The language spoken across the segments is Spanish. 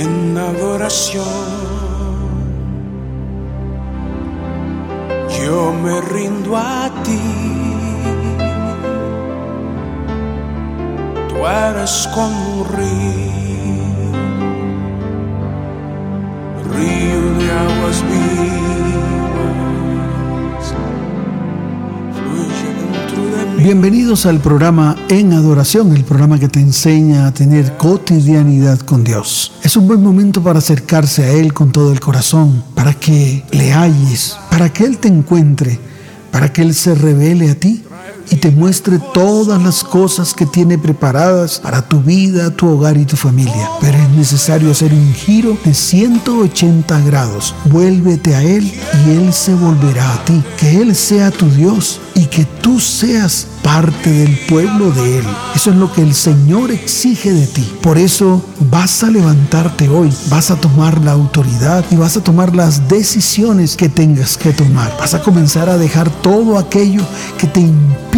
en adoración. Yo me rindo a ti. Tú eres como un río, río de aguas vivas. Bienvenidos al programa En Adoración, el programa que te enseña a tener cotidianidad con Dios. Es un buen momento para acercarse a Él con todo el corazón, para que le halles, para que Él te encuentre, para que Él se revele a ti y te muestre todas las cosas que tiene preparadas para tu vida, tu hogar y tu familia. Pero es necesario hacer un giro de 180 grados. Vuélvete a Él y Él se volverá a ti. Que Él sea tu Dios y que tú seas parte del pueblo de Él. Eso es lo que el Señor exige de ti. Por eso vas a levantarte hoy, vas a tomar la autoridad y vas a tomar las decisiones que tengas que tomar. Vas a comenzar a dejar todo aquello que te impide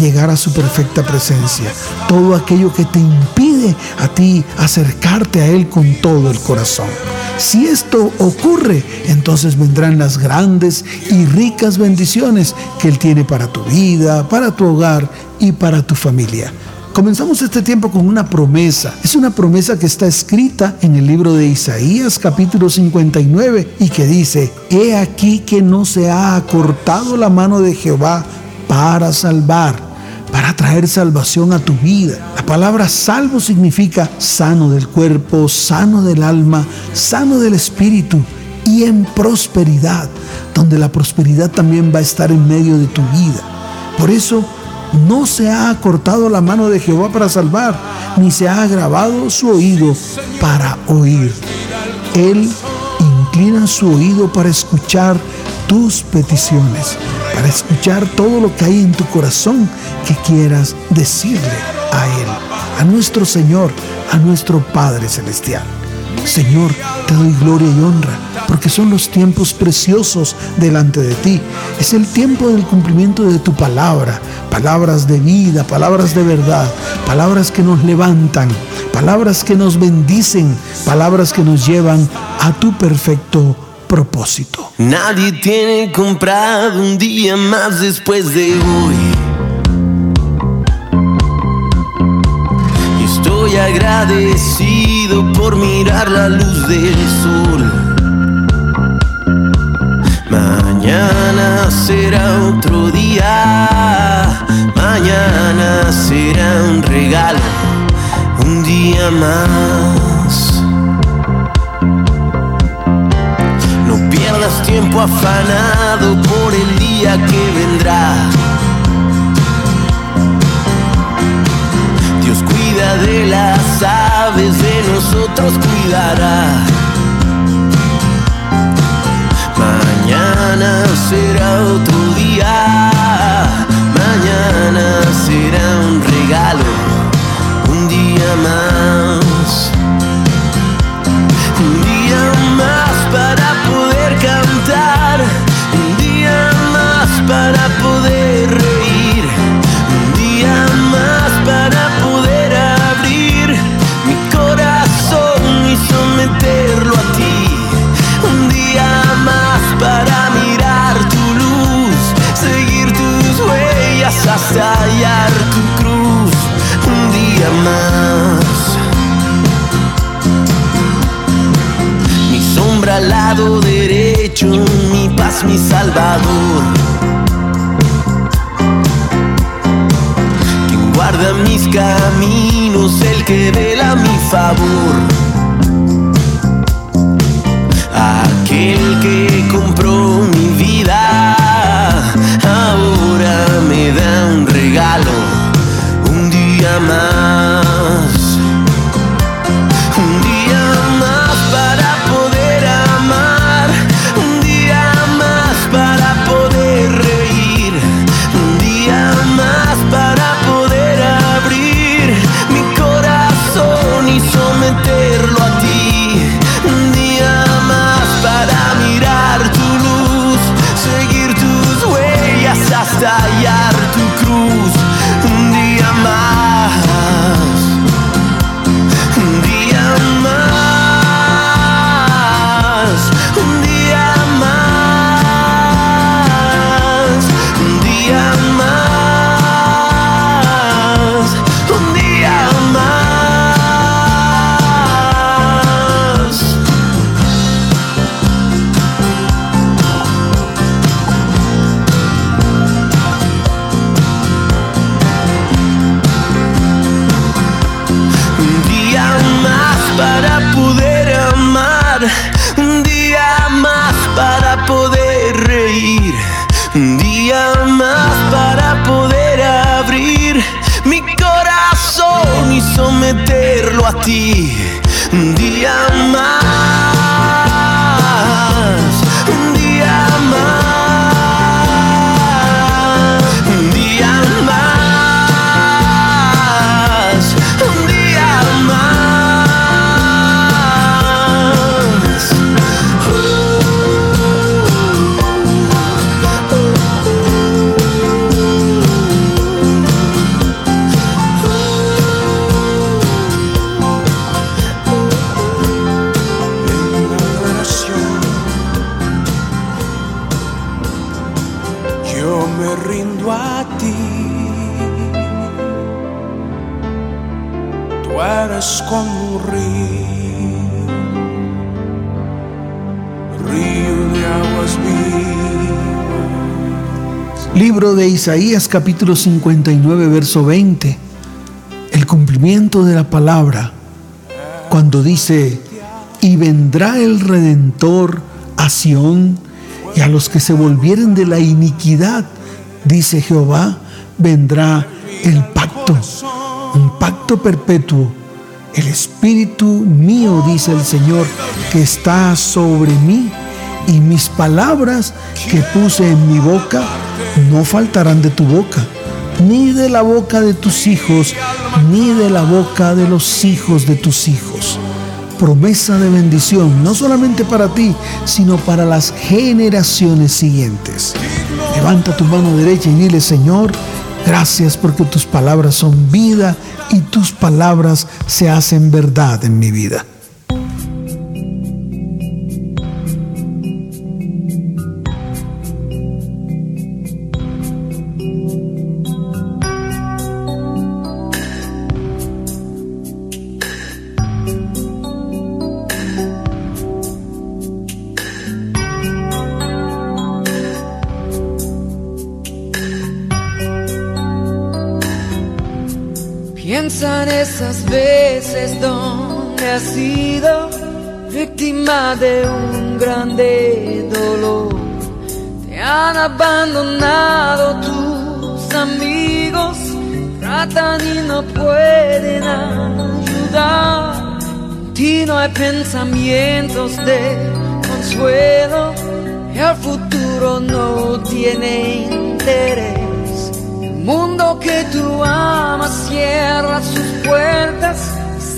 llegar a su perfecta presencia. Todo aquello que te impide a ti acercarte a Él con todo el corazón. Si esto ocurre, entonces vendrán las grandes y ricas bendiciones que Él tiene para tu vida, para tu hogar y para tu familia. Comenzamos este tiempo con una promesa. Es una promesa que está escrita en el libro de Isaías capítulo 59 y que dice, He aquí que no se ha acortado la mano de Jehová para salvar, para traer salvación a tu vida. La palabra salvo significa sano del cuerpo, sano del alma, sano del espíritu y en prosperidad, donde la prosperidad también va a estar en medio de tu vida. Por eso no se ha acortado la mano de Jehová para salvar, ni se ha agravado su oído para oír. Él inclina su oído para escuchar tus peticiones, para escuchar todo lo que hay en tu corazón que quieras decirle a Él, a nuestro Señor, a nuestro Padre Celestial. Señor, te doy gloria y honra, porque son los tiempos preciosos delante de ti. Es el tiempo del cumplimiento de tu palabra, palabras de vida, palabras de verdad, palabras que nos levantan, palabras que nos bendicen, palabras que nos llevan a tu perfecto Nadie tiene comprado un día más después de hoy. Estoy agradecido por mirar la luz del sol. Mañana será otro día. Mañana será un regalo. Un día más. Pierdas tiempo afanado por el día que vendrá. Dios cuida de las aves, de nosotros cuidará. Mañana será otro día. Mañana será un regalo. Que vela a mi favor. día más para poder reír, un día más para poder abrir mi corazón y someterlo a ti, un día más. Libro de Isaías capítulo 59 verso 20. El cumplimiento de la palabra cuando dice, y vendrá el Redentor a Sión y a los que se volvieren de la iniquidad, dice Jehová, vendrá el pacto, un pacto perpetuo. El Espíritu mío, dice el Señor, que está sobre mí y mis palabras que puse en mi boca no faltarán de tu boca, ni de la boca de tus hijos, ni de la boca de los hijos de tus hijos. Promesa de bendición, no solamente para ti, sino para las generaciones siguientes. Levanta tu mano derecha y dile, Señor, gracias porque tus palabras son vida y tus palabras se hacen verdad en mi vida. De un grande dolor. Te han abandonado tus amigos, tratan y no pueden ayudar. En ti no hay pensamientos de consuelo, el futuro no tiene interés. El mundo que tú amas cierra sus puertas,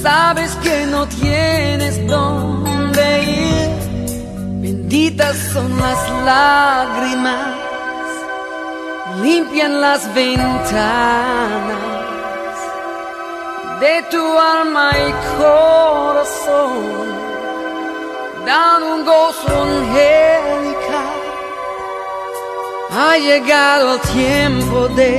sabes que no tienes dónde Benditas son las lágrimas, limpian las ventanas de tu alma y corazón, dan un gozo angelical. Ha llegado el tiempo de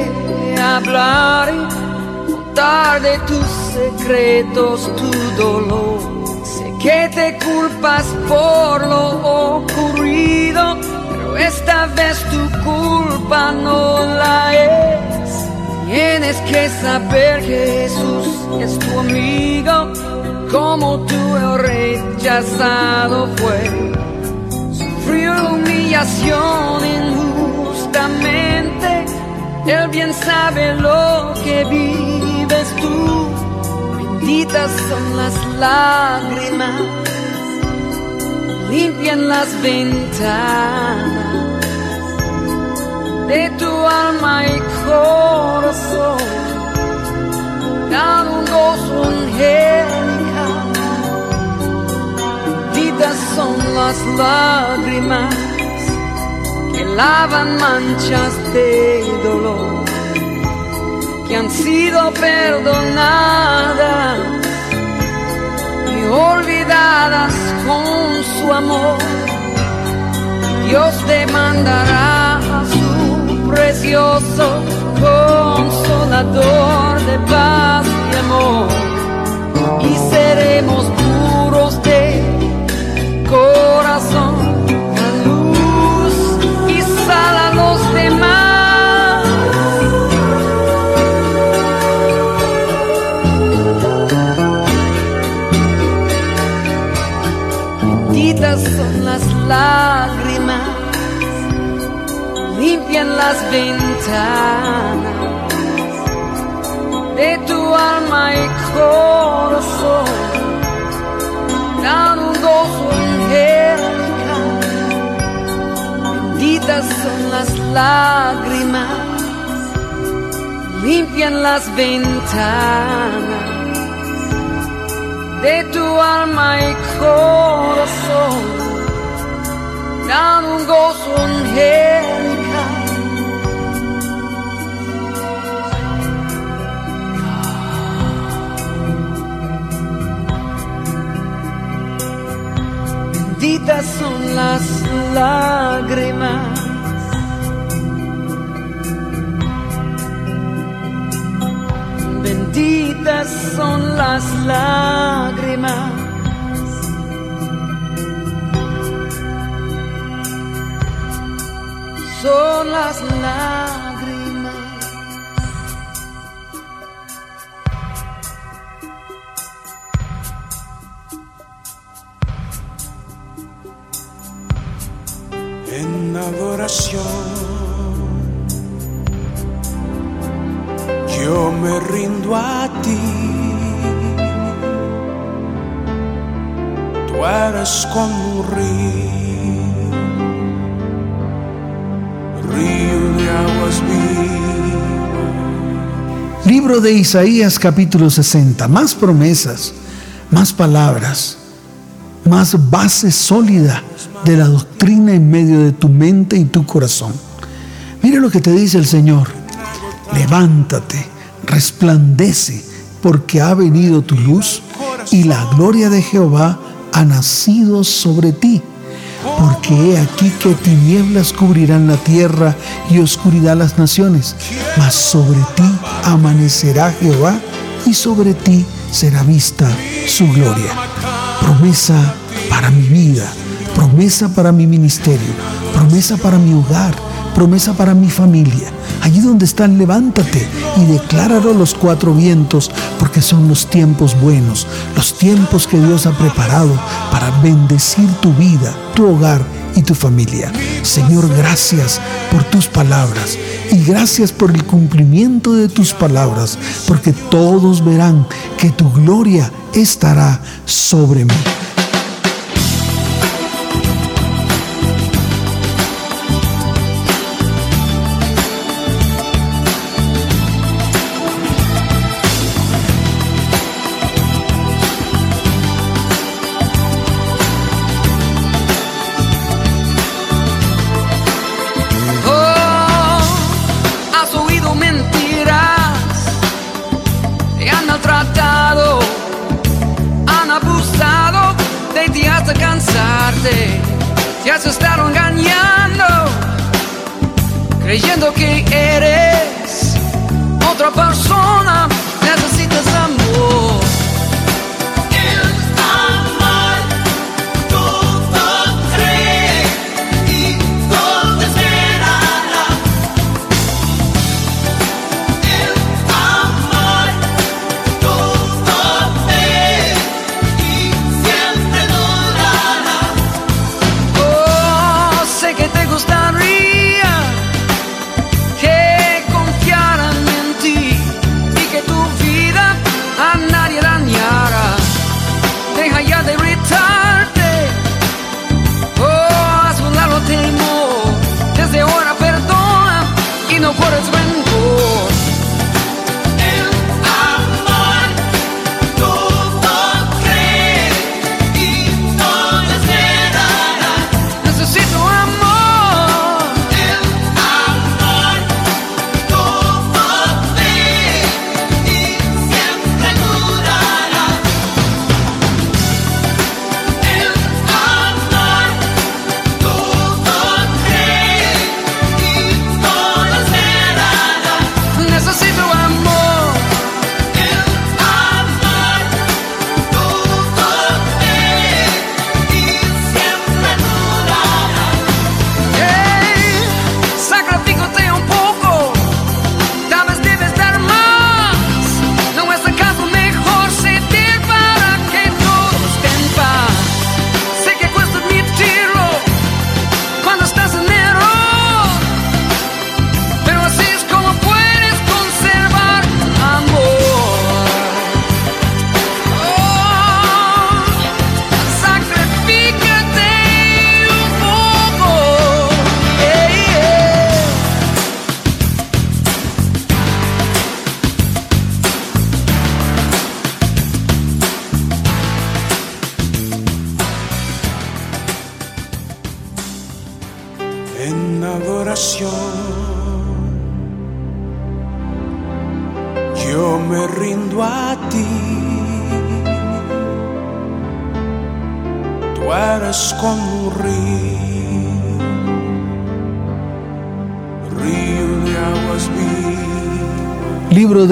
hablar y contar de tus secretos, tu dolor. Que te culpas por lo ocurrido, pero esta vez tu culpa no la es. Tienes que saber que Jesús es tu amigo, como el rechazado fue sufrió humillación injustamente. Él bien sabe lo que vives tú. Benditas son las lágrimas, limpian las ventanas de tu alma y corazón. Dan un gozo angelical. Benditas son las lágrimas que lavan manchas de dolor, que han sido perdonadas y olvidadas con su amor. Dios te mandará a su precioso consolador de paz y amor y seremos puros de corazón, lágrimas, limpian las ventanas de tu alma y corazón dan un gozo. Benditas son las lágrimas, limpian las ventanas de tu alma y corazón benditas son las lágrimas. Benditas son las lágrimas. Son las lágrimas. Isaías capítulo 60. Más promesas, más palabras, más base sólida de la doctrina en medio de tu mente y tu corazón. Mira lo que te dice el Señor. Levántate, resplandece, porque ha venido tu luz y la gloria de Jehová ha nacido sobre ti. Porque he aquí que tinieblas cubrirán la tierra y oscuridad las naciones, mas sobre ti amanecerá Jehová y sobre ti será vista su gloria. Promesa para mi vida, promesa para mi ministerio, promesa para mi hogar, promesa para mi familia. Allí donde están, levántate y decláralo los cuatro vientos, porque son los tiempos buenos, los tiempos que Dios ha preparado para bendecir tu vida, tu hogar y tu familia. Señor, gracias por tus palabras y gracias por el cumplimiento de tus palabras, porque todos verán que tu gloria estará sobre mí.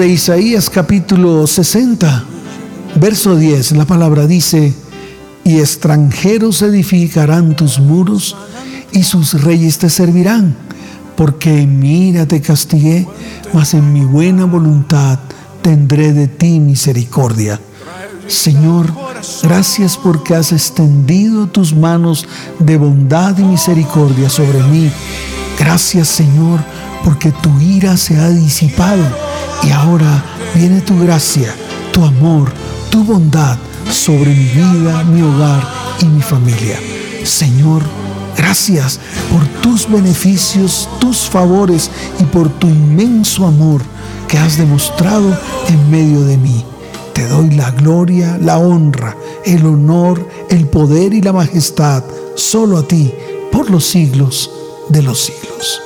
De Isaías capítulo 60, verso 10, la palabra dice, y extranjeros edificarán tus muros y sus reyes te servirán, porque mira te castigué, mas en mi buena voluntad tendré de ti misericordia. Señor, gracias porque has extendido tus manos de bondad y misericordia sobre mí. Gracias Señor porque tu ira se ha disipado y ahora viene tu gracia, tu amor, tu bondad sobre mi vida, mi hogar y mi familia. Señor, Gracias por tus beneficios, tus favores y por tu inmenso amor que has demostrado en medio de mí. Te doy la gloria, la honra, el honor, el poder y la majestad solo a ti por los siglos de los siglos.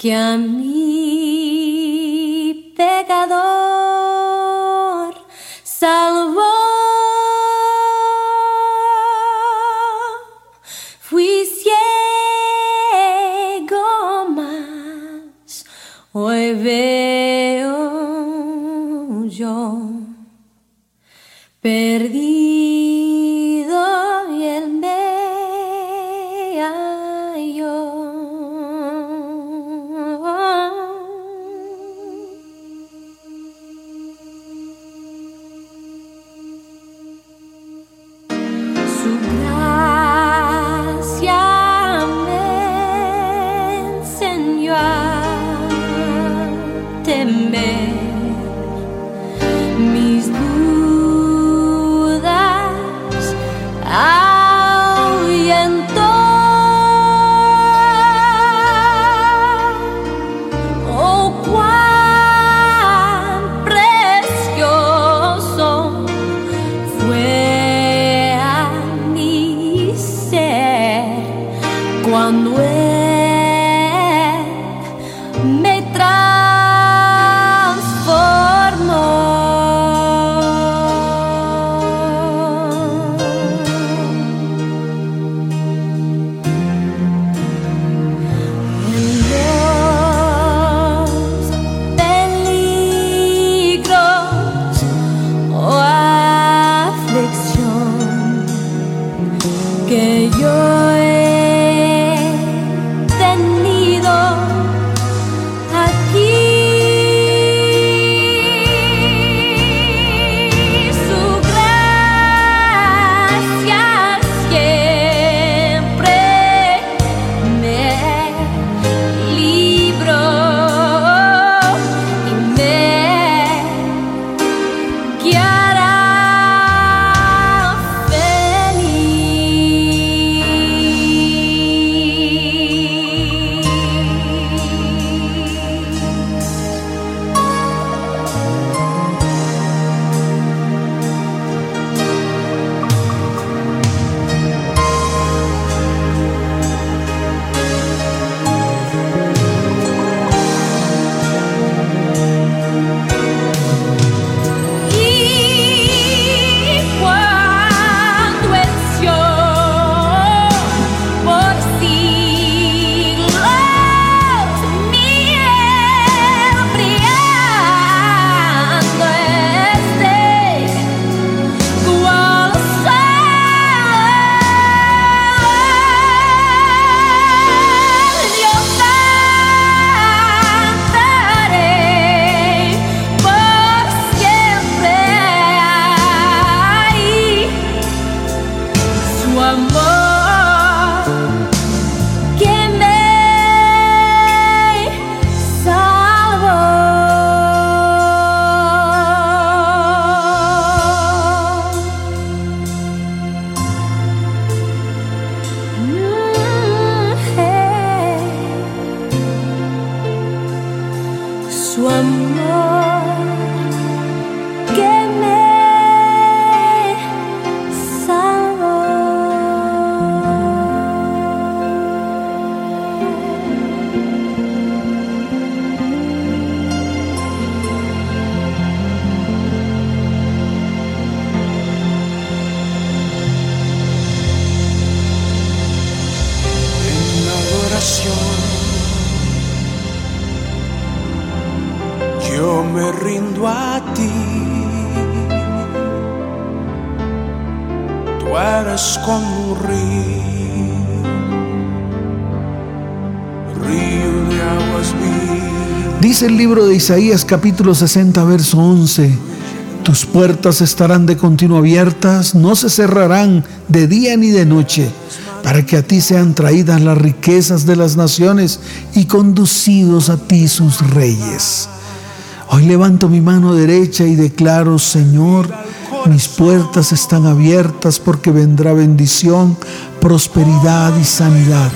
Que Isaías capítulo 60, verso 11. Tus puertas estarán de continuo abiertas, no se cerrarán de día ni de noche, para que a ti sean traídas las riquezas de las naciones y conducidos a ti sus reyes. Hoy levanto mi mano derecha y declaro, Señor, mis puertas están abiertas porque vendrá bendición, prosperidad y sanidad.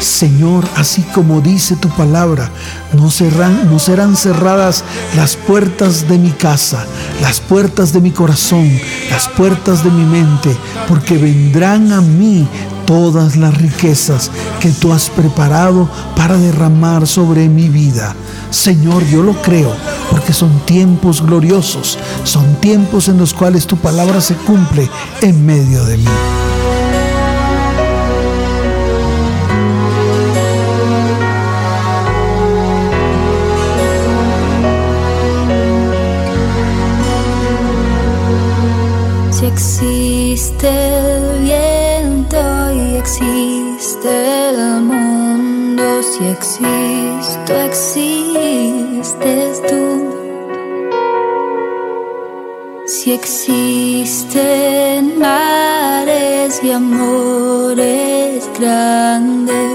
Señor, así como dice tu palabra, no serán, cerradas las puertas de mi casa, las puertas de mi corazón, las puertas de mi mente, porque vendrán a mí todas las riquezas que tú has preparado para derramar sobre mi vida. Señor, yo lo creo, porque son tiempos gloriosos, son tiempos en los cuales tu palabra se cumple en medio de mí. Existe el viento y existe el mundo, si existo, existes tú. Si existen mares y amores grandes,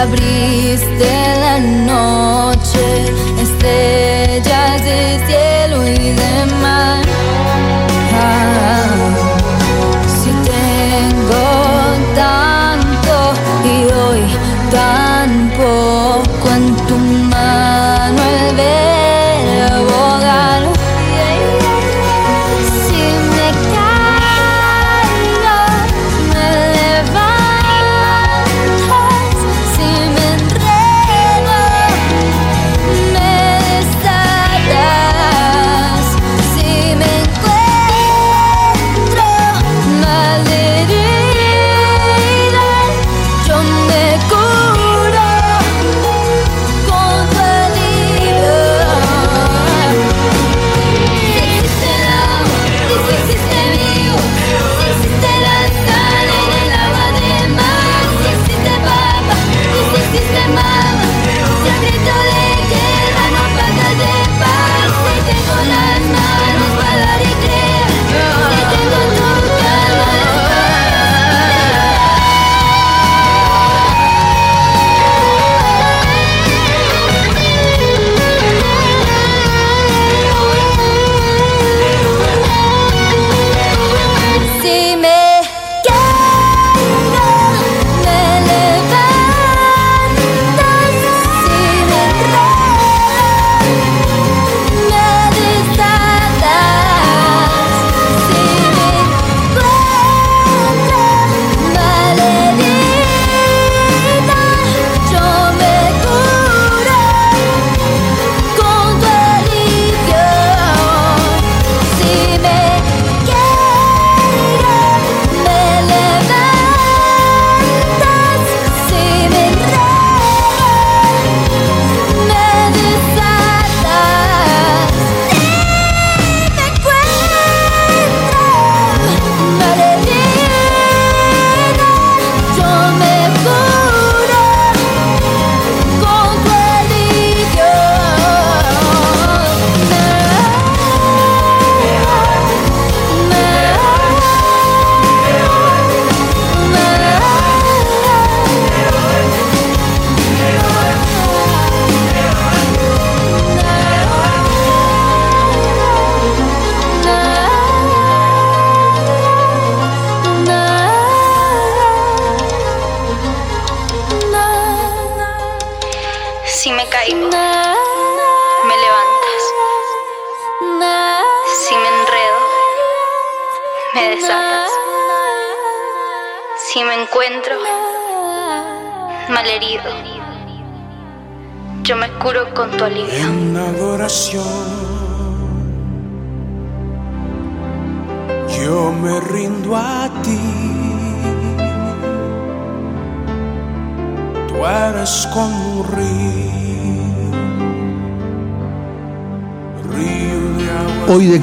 abriste la noche.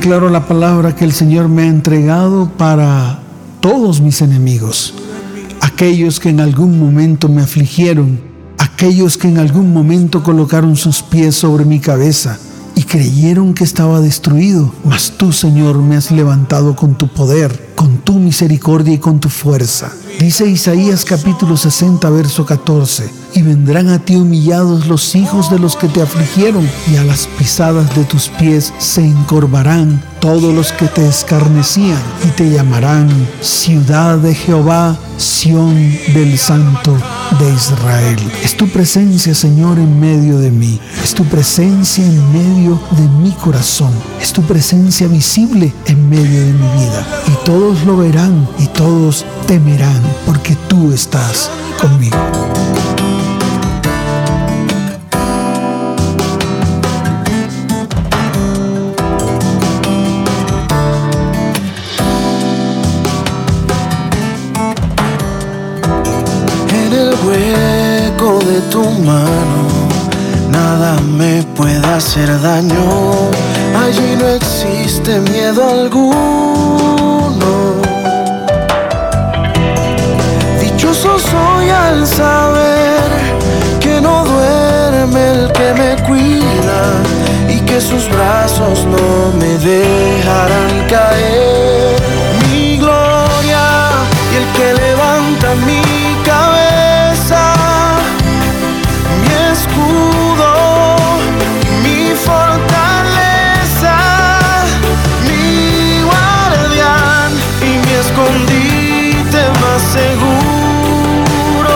La palabra que el Señor me ha entregado para todos mis enemigos, aquellos que en algún momento me afligieron, aquellos que en algún momento colocaron sus pies sobre mi cabeza y creyeron que estaba destruido, mas tú, Señor, me has levantado con tu poder, con tu misericordia y con tu fuerza. Dice Isaías capítulo 60, verso 14, y vendrán a ti humillados los hijos de los que te afligieron, y a las pisadas de tus pies se encorvarán todos los que te escarnecían, y te llamarán ciudad de Jehová, Sión del Santo de Israel. Es tu presencia, Señor, en medio de mí. Es tu presencia en medio de mi corazón. Es tu presencia visible en medio de mi vida. Y todos lo verán y todos temerán porque tú estás conmigo. Tu mano, nada me puede hacer daño. Allí no existe miedo alguno. Dichoso soy al saber que no duerme el que me cuida y que sus brazos no me dejarán caer. Mi gloria y el que levanta mi seguro.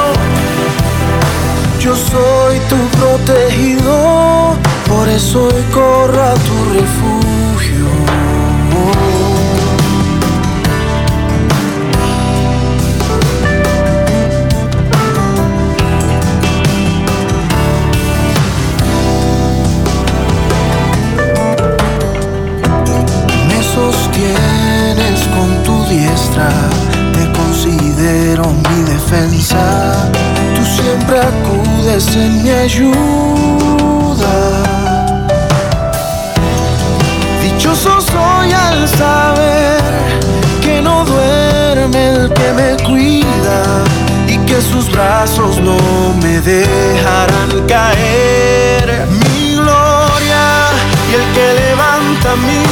Yo soy tu protegido, por eso hoy corro a tu refugio. Me sostienes con tu diestra, Tú siempre acudes en mi ayuda. Dichoso soy al saber que no duerme el que me cuida y que sus brazos no me dejarán caer. Mi gloria y el que levanta mi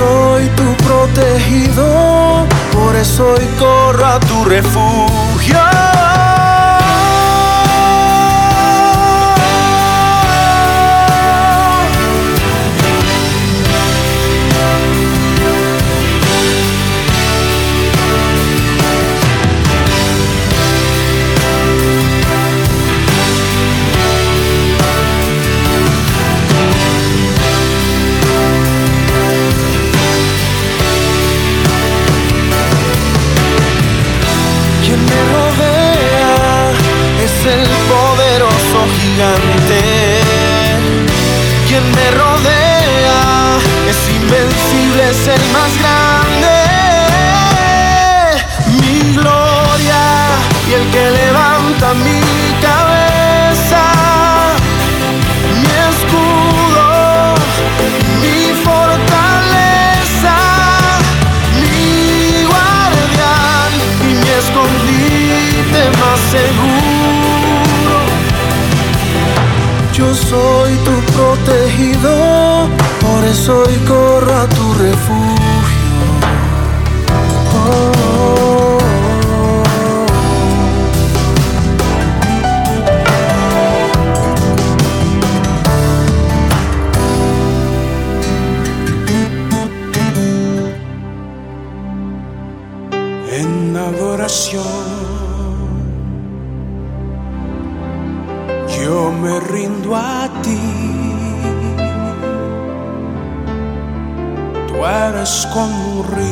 soy tu protegido, por eso hoy corro a tu refugio. Quien me rodea es invencible, es el más grande. Mi gloria y el que levanta mi cabeza. Mi escudo, mi fortaleza, mi guardián y mi escondite más seguro. Yo soy tu protegido, por eso hoy corro a tu refugio. Oh. adoración. Río,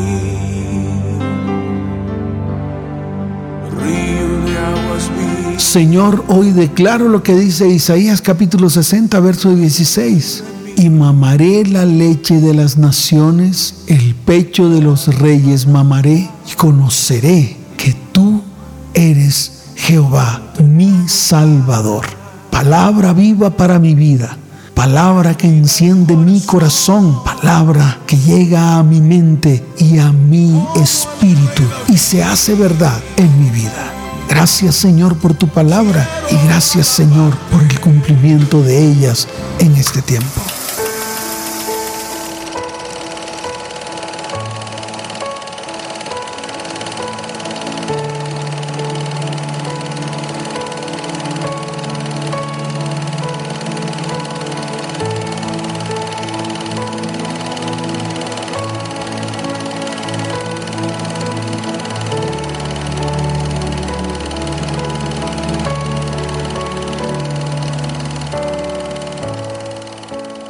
río de aguas. Señor, hoy declaro lo que dice Isaías capítulo 60, verso 16. Y mamaré la leche de las naciones, el pecho de los reyes mamaré, y conoceré que tú eres Jehová, mi Salvador. Palabra viva para mi vida, palabra que enciende mi corazón, palabra que llega a mi mente y a mi espíritu y se hace verdad en mi vida. Gracias Señor por tu palabra y gracias Señor por el cumplimiento de ellas en este tiempo.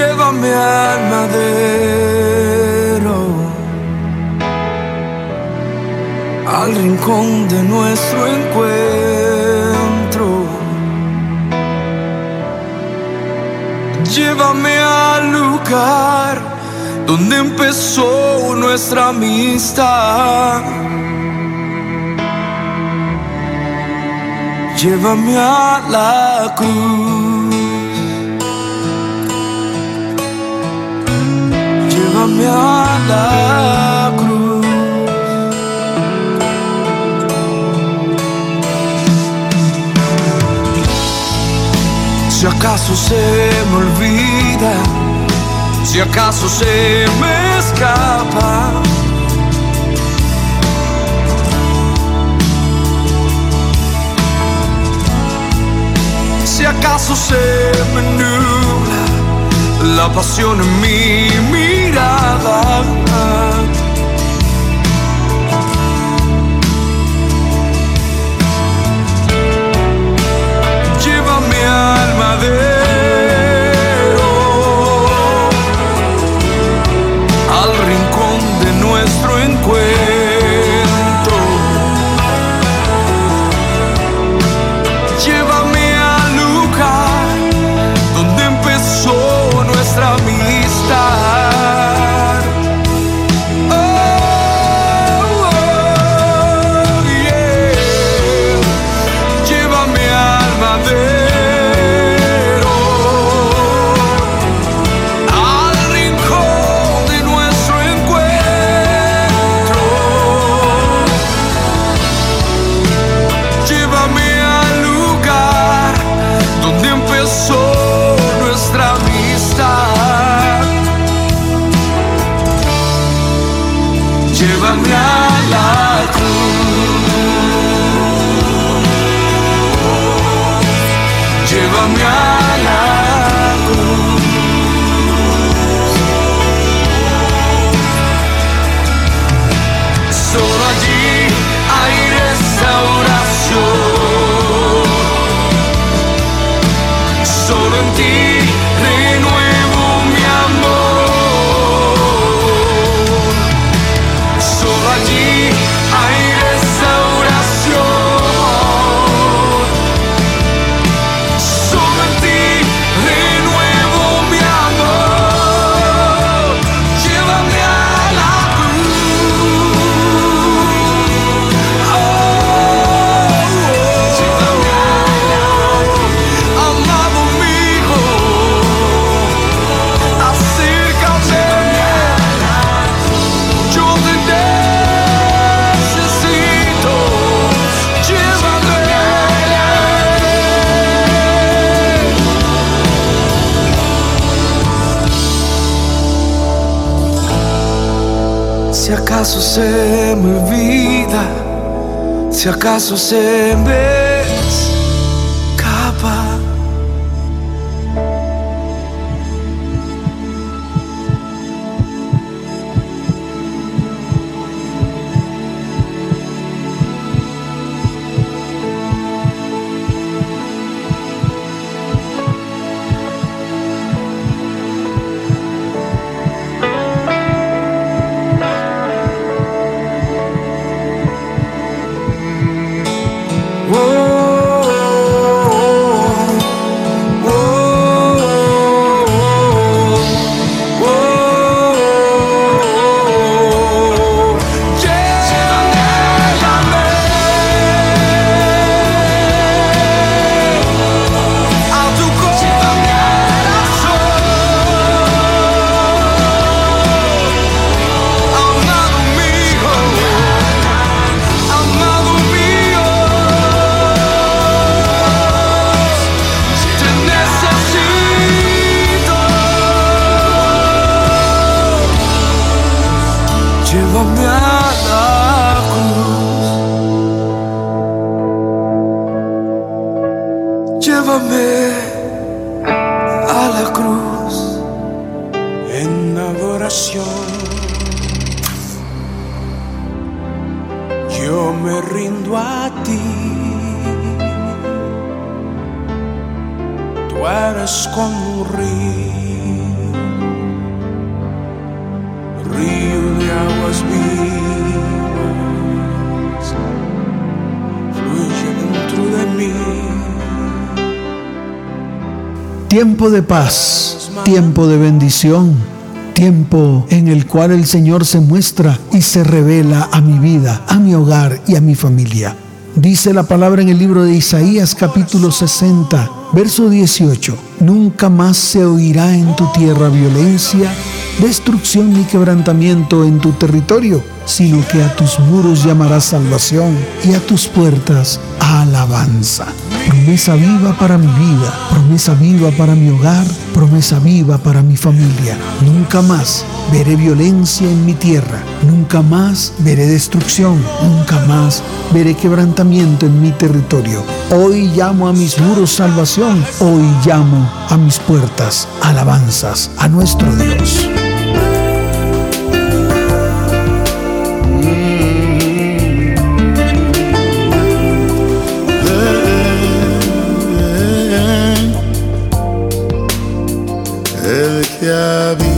Llévame al madero, al rincón de nuestro encuentro. Llévame al lugar donde empezó nuestra amistad. Llévame a la cruz. Llévame a la cruz. Si acaso se me olvida, si acaso se me escapa. Si acaso se me nubla la pasión en mi mirada. Llévame al madero, al rincón de nuestro encuentro. Si acaso se me olvida, si acaso se me Tiempo de paz, tiempo de bendición, tiempo en el cual el Señor se muestra y se revela a mi vida, a mi hogar y a mi familia. Dice la palabra en el libro de Isaías capítulo 60, verso 18, Nunca más se oirá en tu tierra violencia, destrucción ni quebrantamiento en tu territorio, sino que a tus muros llamarás salvación y a tus puertas alabanza. Promesa viva para mi vida, promesa viva para mi hogar, promesa viva para mi familia. Nunca más veré violencia en mi tierra, nunca más veré destrucción, nunca más veré quebrantamiento en mi territorio. Hoy llamo a mis muros salvación, hoy llamo a mis puertas alabanzas a nuestro Dios. Yeah.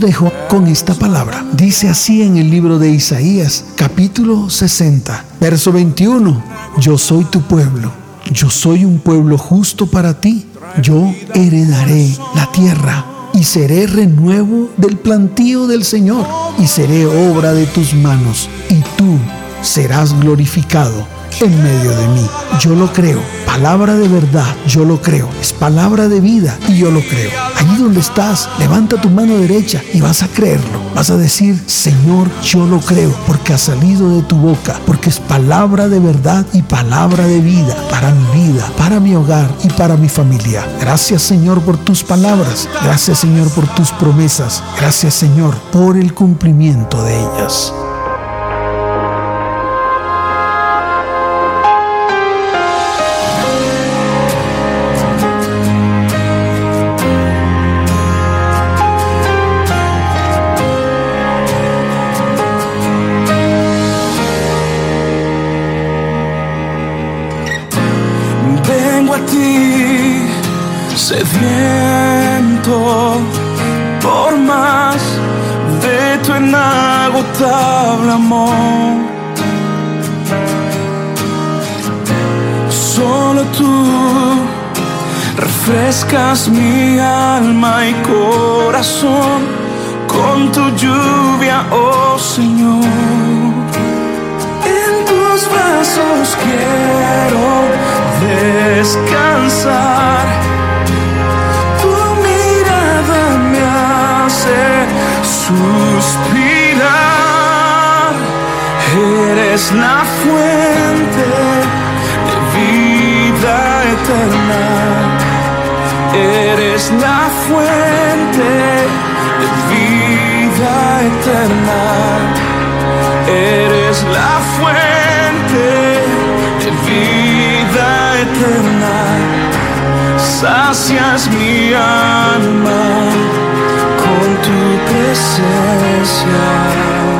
Dejo con esta palabra. Dice así en el libro de Isaías, capítulo 60, verso 21. Yo soy tu pueblo, yo soy un pueblo justo para ti. Yo heredaré la tierra y seré renuevo del plantío del Señor y seré obra de tus manos y tú serás glorificado en medio de mí. Yo lo creo. Palabra de verdad, yo lo creo. Es palabra de vida y yo lo creo. Allí donde estás, levanta tu mano derecha y vas a creerlo. Vas a decir, Señor, yo lo creo porque ha salido de tu boca, porque es palabra de verdad y palabra de vida para mi vida, para mi hogar y para mi familia. Gracias Señor por tus palabras. Gracias Señor por tus promesas. Gracias Señor por el cumplimiento de ellas. Tu inagotable amor. Solo tú refrescas mi alma y corazón con tu lluvia, oh Señor. En tus brazos quiero descansar suspirar. Eres la fuente de vida eterna. Eres la fuente de vida eterna. Eres la fuente de vida eterna. Sacias mi alma to possess your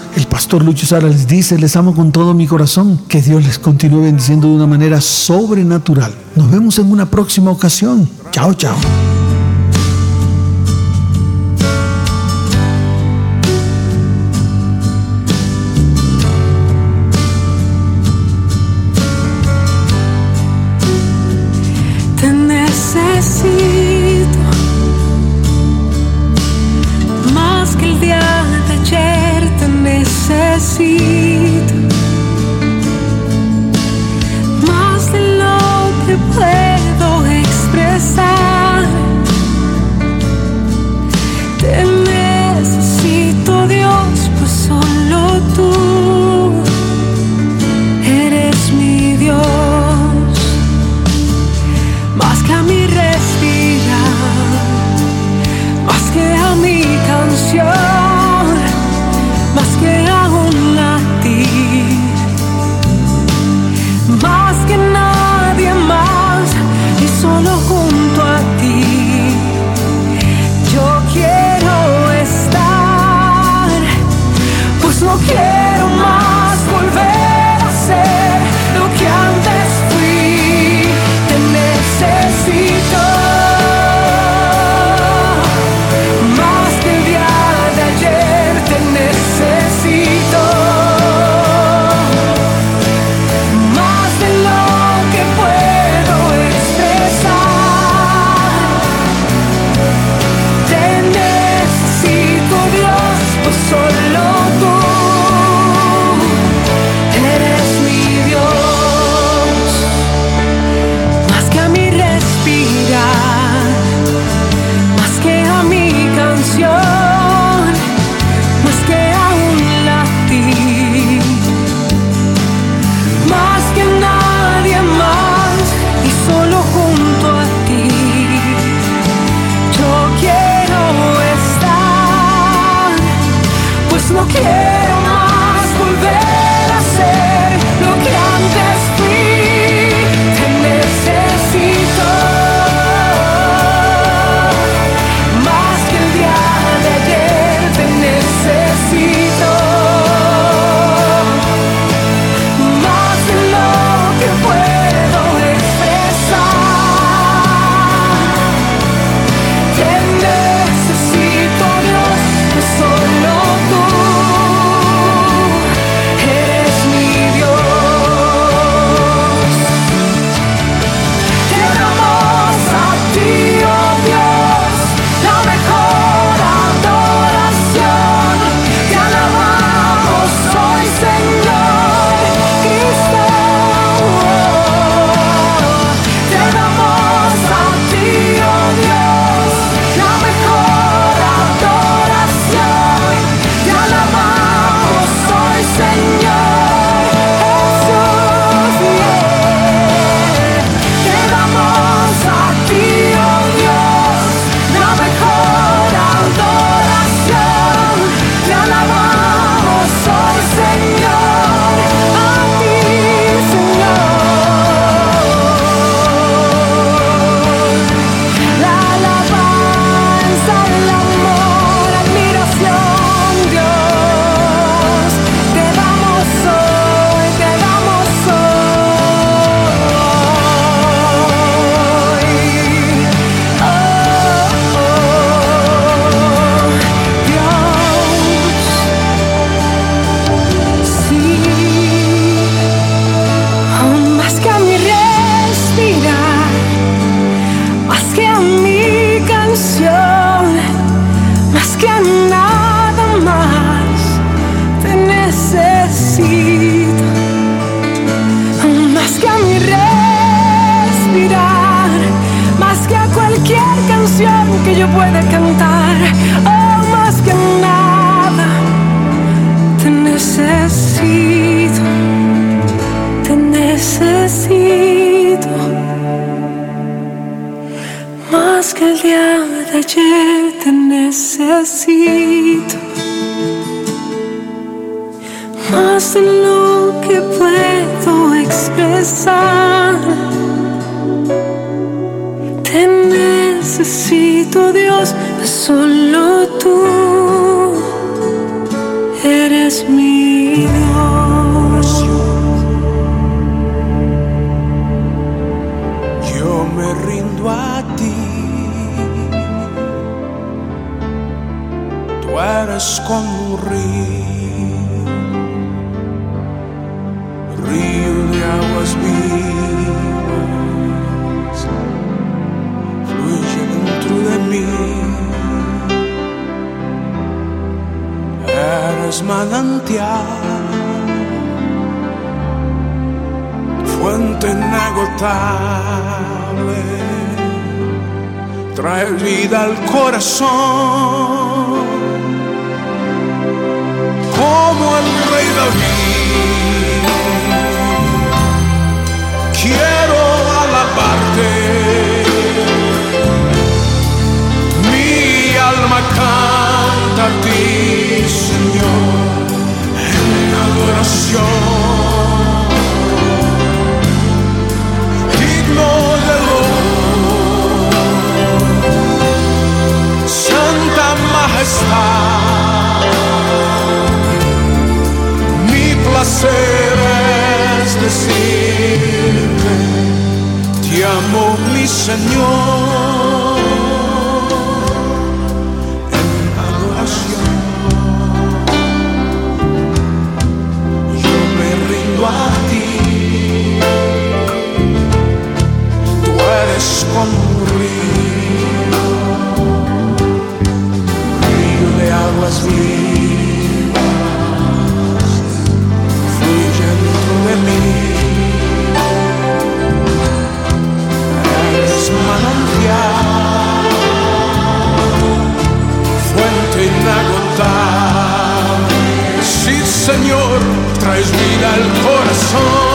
El pastor Lucho Sara les dice, les amo con todo mi corazón. Que Dios les continúe bendiciendo de una manera sobrenatural. Nos vemos en una próxima ocasión. Chao, chao. Más eres como un río, río de aguas vivas, fluye dentro de mí. Eres manantial, fuente inagotable, trae vida al corazón como el rey David. Quiero alabarte, mi alma canta a ti, Señor, en adoración. Himno de Santa Majestad. placer es decirte, te amo mi Señor. En adoración yo me rindo a ti, tú eres como un río de aguas vivas. Señor, traes vida al corazón.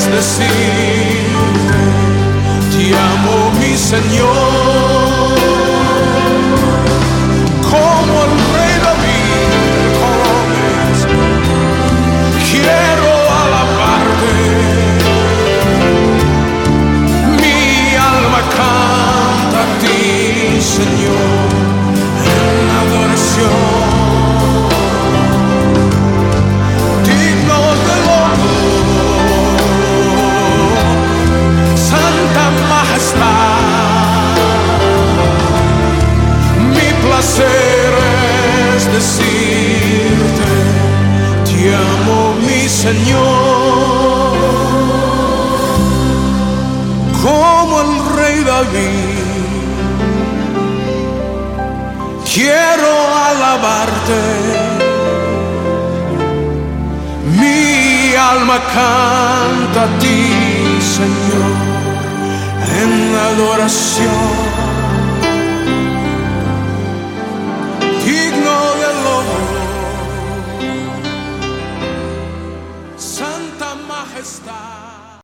puedes decir, te amo mi Señor. Decirte, te amo mi Señor, como el rey David. Quiero alabarte, mi alma canta a ti, Señor, en adoración